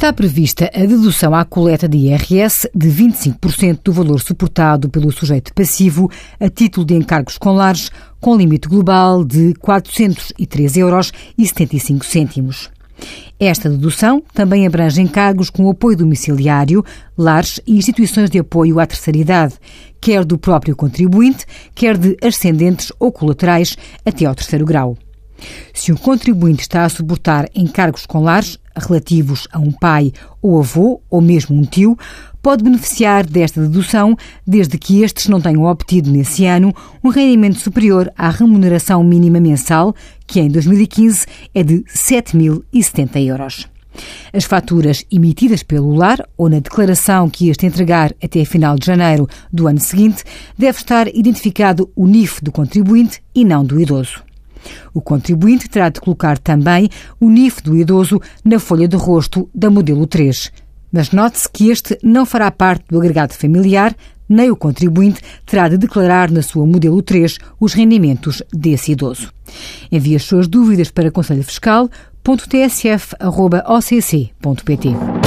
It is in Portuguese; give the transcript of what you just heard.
Está prevista a dedução à coleta de IRS de 25% do valor suportado pelo sujeito passivo a título de encargos com lares, com limite global de 403,75 euros. Esta dedução também abrange encargos com apoio domiciliário, lares e instituições de apoio à terceira idade, quer do próprio contribuinte, quer de ascendentes ou colaterais até ao terceiro grau. Se o contribuinte está a suportar encargos com lares relativos a um pai ou avô ou mesmo um tio, pode beneficiar desta dedução desde que estes não tenham obtido nesse ano um rendimento superior à remuneração mínima mensal, que em 2015 é de 7.070 euros. As faturas emitidas pelo lar ou na declaração que este entregar até final de janeiro do ano seguinte deve estar identificado o NIF do contribuinte e não do idoso. O contribuinte terá de colocar também o NIF do idoso na folha de rosto da modelo 3. Mas note-se que este não fará parte do agregado familiar, nem o contribuinte terá de declarar na sua modelo 3 os rendimentos desse idoso. Envie as suas dúvidas para conselhofiscal.tsf.occ.pt.